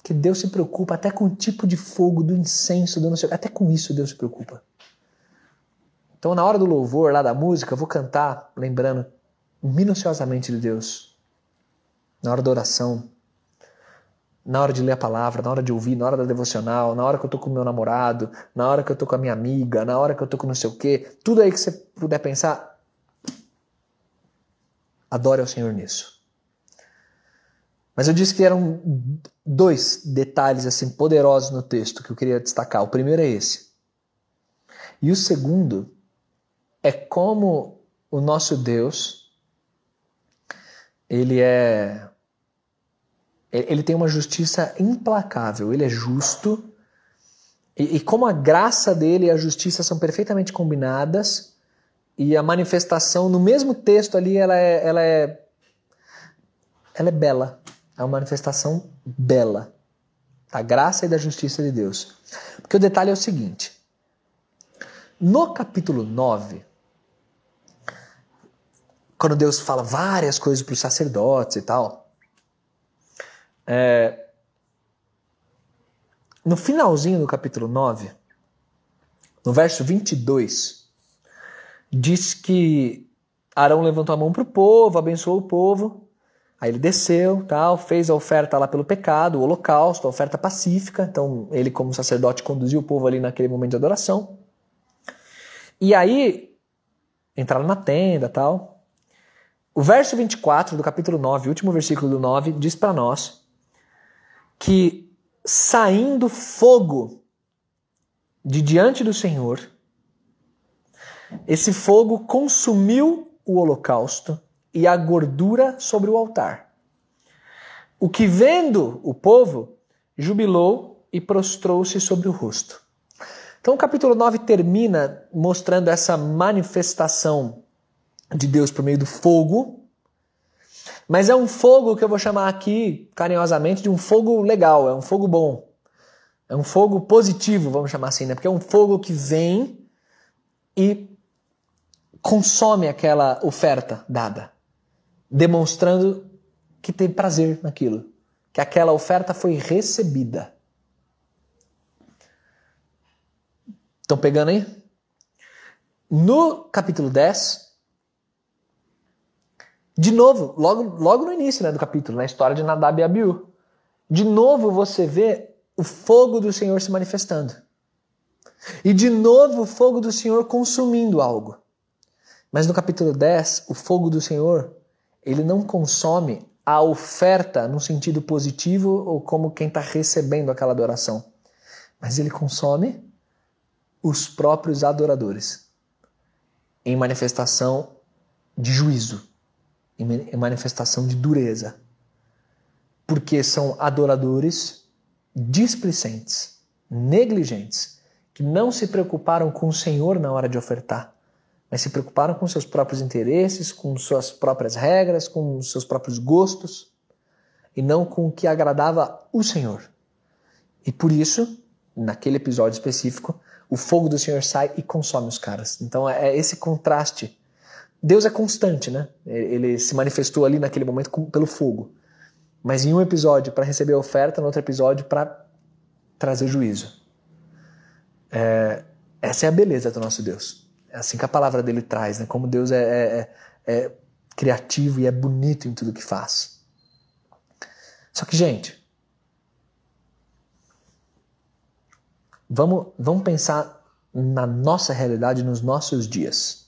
Que Deus se preocupa até com o tipo de fogo, do incenso, do não sei, até com isso Deus se preocupa. Então, na hora do louvor, lá da música, eu vou cantar lembrando minuciosamente de Deus. Na hora da oração, na hora de ler a palavra, na hora de ouvir, na hora da devocional, na hora que eu tô com meu namorado, na hora que eu tô com a minha amiga, na hora que eu tô com não sei o quê, tudo aí que você puder pensar, adore ao Senhor nisso. Mas eu disse que eram dois detalhes assim poderosos no texto que eu queria destacar. O primeiro é esse. E o segundo é como o nosso Deus ele é ele tem uma justiça implacável, ele é justo e, e como a graça dele e a justiça são perfeitamente combinadas e a manifestação no mesmo texto ali ela é ela é ela é bela, é uma manifestação bela da graça e da justiça de Deus. Porque o detalhe é o seguinte: no capítulo 9, quando Deus fala várias coisas para os sacerdotes e tal, é, no finalzinho do capítulo 9, no verso 22, diz que Arão levantou a mão para o povo, abençoou o povo, aí ele desceu, tal, fez a oferta lá pelo pecado, o holocausto, a oferta pacífica, então ele como sacerdote conduziu o povo ali naquele momento de adoração. E aí entraram na tenda, tal, o verso 24 do capítulo 9, último versículo do 9, diz para nós que saindo fogo de diante do Senhor, esse fogo consumiu o holocausto e a gordura sobre o altar. O que vendo o povo, jubilou e prostrou-se sobre o rosto. Então o capítulo 9 termina mostrando essa manifestação de Deus por meio do fogo. Mas é um fogo que eu vou chamar aqui carinhosamente de um fogo legal, é um fogo bom. É um fogo positivo, vamos chamar assim, né? Porque é um fogo que vem e consome aquela oferta dada, demonstrando que tem prazer naquilo, que aquela oferta foi recebida. Estão pegando aí? No capítulo 10, de novo, logo, logo no início né, do capítulo, na história de Nadab e Abiú, de novo você vê o fogo do Senhor se manifestando. E de novo o fogo do Senhor consumindo algo. Mas no capítulo 10, o fogo do Senhor, ele não consome a oferta no sentido positivo ou como quem está recebendo aquela adoração. Mas ele consome os próprios adoradores em manifestação de juízo em manifestação de dureza. Porque são adoradores displicentes, negligentes, que não se preocuparam com o Senhor na hora de ofertar, mas se preocuparam com seus próprios interesses, com suas próprias regras, com seus próprios gostos, e não com o que agradava o Senhor. E por isso, naquele episódio específico, o fogo do Senhor sai e consome os caras. Então é esse contraste Deus é constante, né? Ele se manifestou ali naquele momento pelo fogo. Mas em um episódio para receber a oferta, no outro episódio para trazer juízo. É, essa é a beleza do nosso Deus. É assim que a palavra dele traz, né? Como Deus é, é, é, é criativo e é bonito em tudo que faz. Só que, gente, vamos, vamos pensar na nossa realidade, nos nossos dias.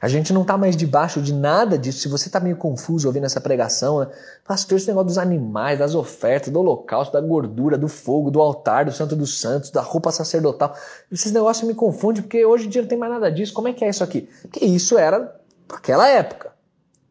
A gente não está mais debaixo de nada disso. Se você está meio confuso ouvindo essa pregação, né? pastor, esse negócio dos animais, das ofertas, do holocausto, da gordura, do fogo, do altar, do santo dos santos, da roupa sacerdotal. Esses negócios me confundem porque hoje em dia não tem mais nada disso. Como é que é isso aqui? Porque isso era aquela época,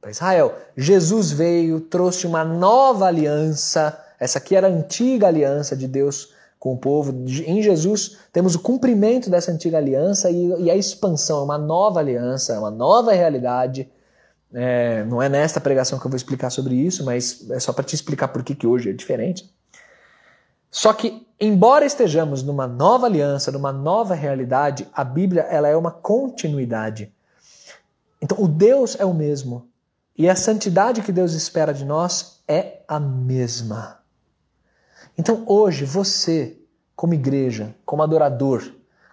para Israel. Jesus veio, trouxe uma nova aliança. Essa aqui era a antiga aliança de Deus com o povo. Em Jesus temos o cumprimento dessa antiga aliança e, e a expansão, uma nova aliança, uma nova realidade. É, não é nesta pregação que eu vou explicar sobre isso, mas é só para te explicar por que, que hoje é diferente. Só que, embora estejamos numa nova aliança, numa nova realidade, a Bíblia ela é uma continuidade. Então, o Deus é o mesmo. E a santidade que Deus espera de nós é a mesma. Então hoje você, como igreja, como adorador,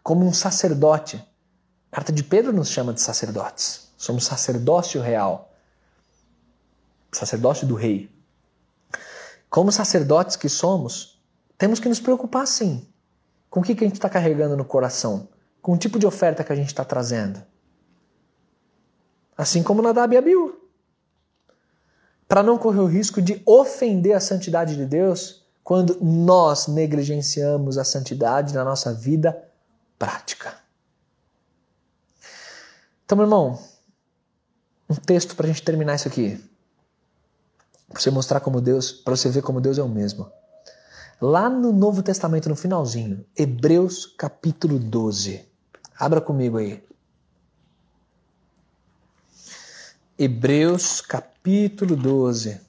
como um sacerdote, a carta de Pedro nos chama de sacerdotes. Somos sacerdócio real. Sacerdócio do rei. Como sacerdotes que somos, temos que nos preocupar sim com o que, a gente está carregando no coração, com o tipo de oferta que a gente está trazendo. Assim como Nadab e Abiú. Para não correr o risco de ofender a santidade de Deus, quando nós negligenciamos a santidade na nossa vida prática. Então, meu irmão, um texto para a gente terminar isso aqui. Para você mostrar como Deus, para você ver como Deus é o mesmo. Lá no Novo Testamento, no finalzinho, Hebreus capítulo 12. Abra comigo aí. Hebreus capítulo 12.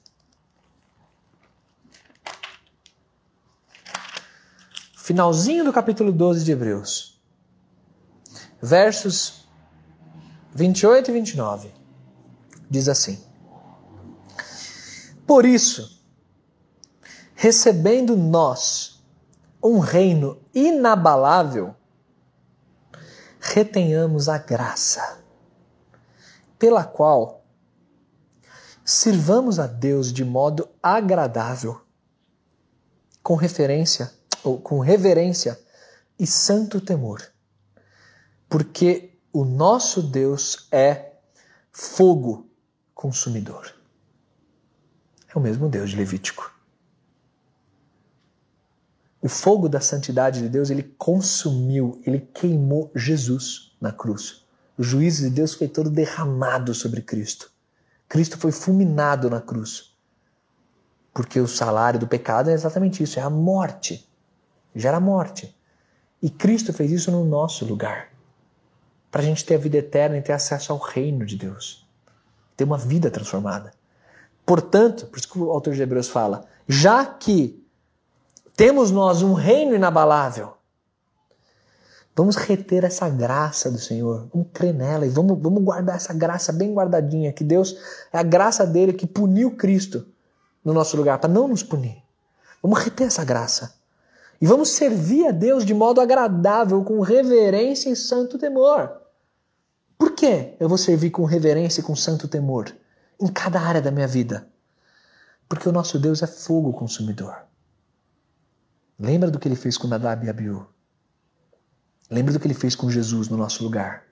Finalzinho do capítulo 12 de Hebreus, versos 28 e 29, diz assim: Por isso, recebendo nós um reino inabalável, retenhamos a graça, pela qual sirvamos a Deus de modo agradável, com referência ou com reverência e santo temor, porque o nosso Deus é fogo consumidor. É o mesmo Deus de Levítico. O fogo da santidade de Deus, ele consumiu, ele queimou Jesus na cruz. O juízo de Deus foi todo derramado sobre Cristo. Cristo foi fulminado na cruz. Porque o salário do pecado é exatamente isso, é a morte gera morte. E Cristo fez isso no nosso lugar. Para a gente ter a vida eterna e ter acesso ao reino de Deus. Ter uma vida transformada. Portanto, por isso que o autor de Hebreus fala, já que temos nós um reino inabalável, vamos reter essa graça do Senhor, vamos crer nela e vamos, vamos guardar essa graça bem guardadinha, que Deus é a graça dele que puniu Cristo no nosso lugar, para não nos punir. Vamos reter essa graça. E vamos servir a Deus de modo agradável, com reverência e santo temor. Por que eu vou servir com reverência e com santo temor em cada área da minha vida? Porque o nosso Deus é fogo consumidor. Lembra do que ele fez com Nadab e Abiú? Lembra do que ele fez com Jesus no nosso lugar?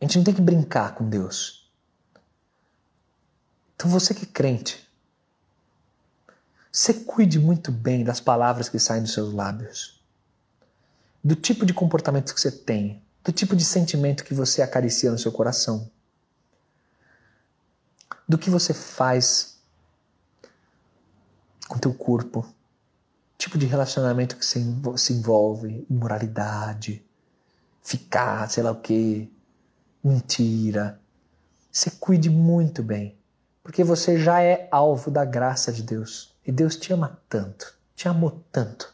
A gente não tem que brincar com Deus. Então você que é crente, você cuide muito bem das palavras que saem dos seus lábios, do tipo de comportamento que você tem, do tipo de sentimento que você acaricia no seu coração, do que você faz com teu corpo, tipo de relacionamento que se envolve, imoralidade, ficar, sei lá o que, mentira. Você cuide muito bem, porque você já é alvo da graça de Deus. E Deus te ama tanto, te amou tanto,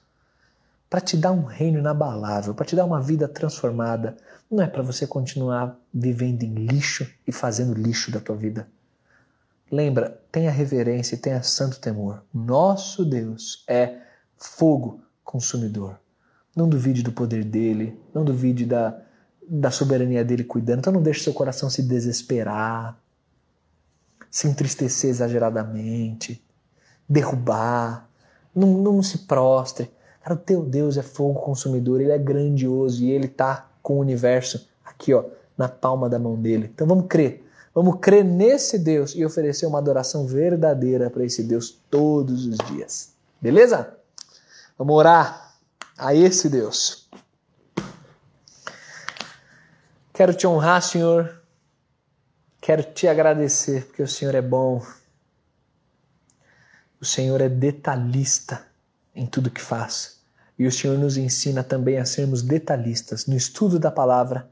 para te dar um reino inabalável, para te dar uma vida transformada. Não é para você continuar vivendo em lixo e fazendo lixo da tua vida. Lembra, tenha reverência e tenha santo temor. Nosso Deus é fogo consumidor. Não duvide do poder dele, não duvide da, da soberania dele cuidando. Então não deixe seu coração se desesperar, se entristecer exageradamente derrubar. Não, não se prostre. Cara, o teu Deus é fogo consumidor, ele é grandioso e ele está com o universo aqui, ó, na palma da mão dele. Então vamos crer. Vamos crer nesse Deus e oferecer uma adoração verdadeira para esse Deus todos os dias. Beleza? Vamos orar a esse Deus. Quero te honrar, Senhor. Quero te agradecer porque o Senhor é bom. O Senhor é detalhista em tudo que faz. E o Senhor nos ensina também a sermos detalhistas no estudo da palavra,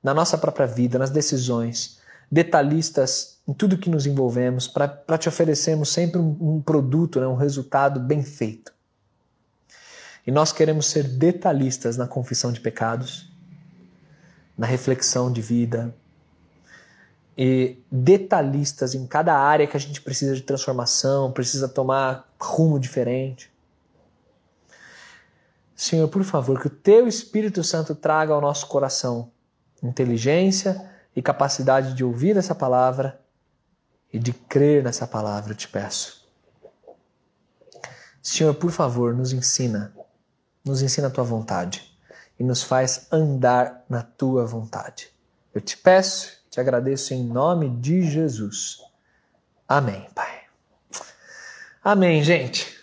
na nossa própria vida, nas decisões, detalhistas em tudo que nos envolvemos, para te oferecermos sempre um, um produto, né, um resultado bem feito. E nós queremos ser detalhistas na confissão de pecados, na reflexão de vida, detalhistas em cada área que a gente precisa de transformação, precisa tomar rumo diferente. Senhor, por favor, que o teu Espírito Santo traga ao nosso coração inteligência e capacidade de ouvir essa palavra e de crer nessa palavra, eu te peço. Senhor, por favor, nos ensina, nos ensina a tua vontade e nos faz andar na tua vontade. Eu te peço, te agradeço em nome de Jesus. Amém, Pai. Amém, gente.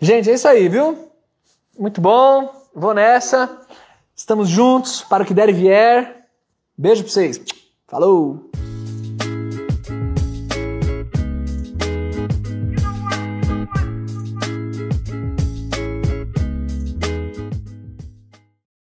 Gente, é isso aí, viu? Muito bom. Vou nessa. Estamos juntos para o que der e vier. Beijo para vocês. Falou!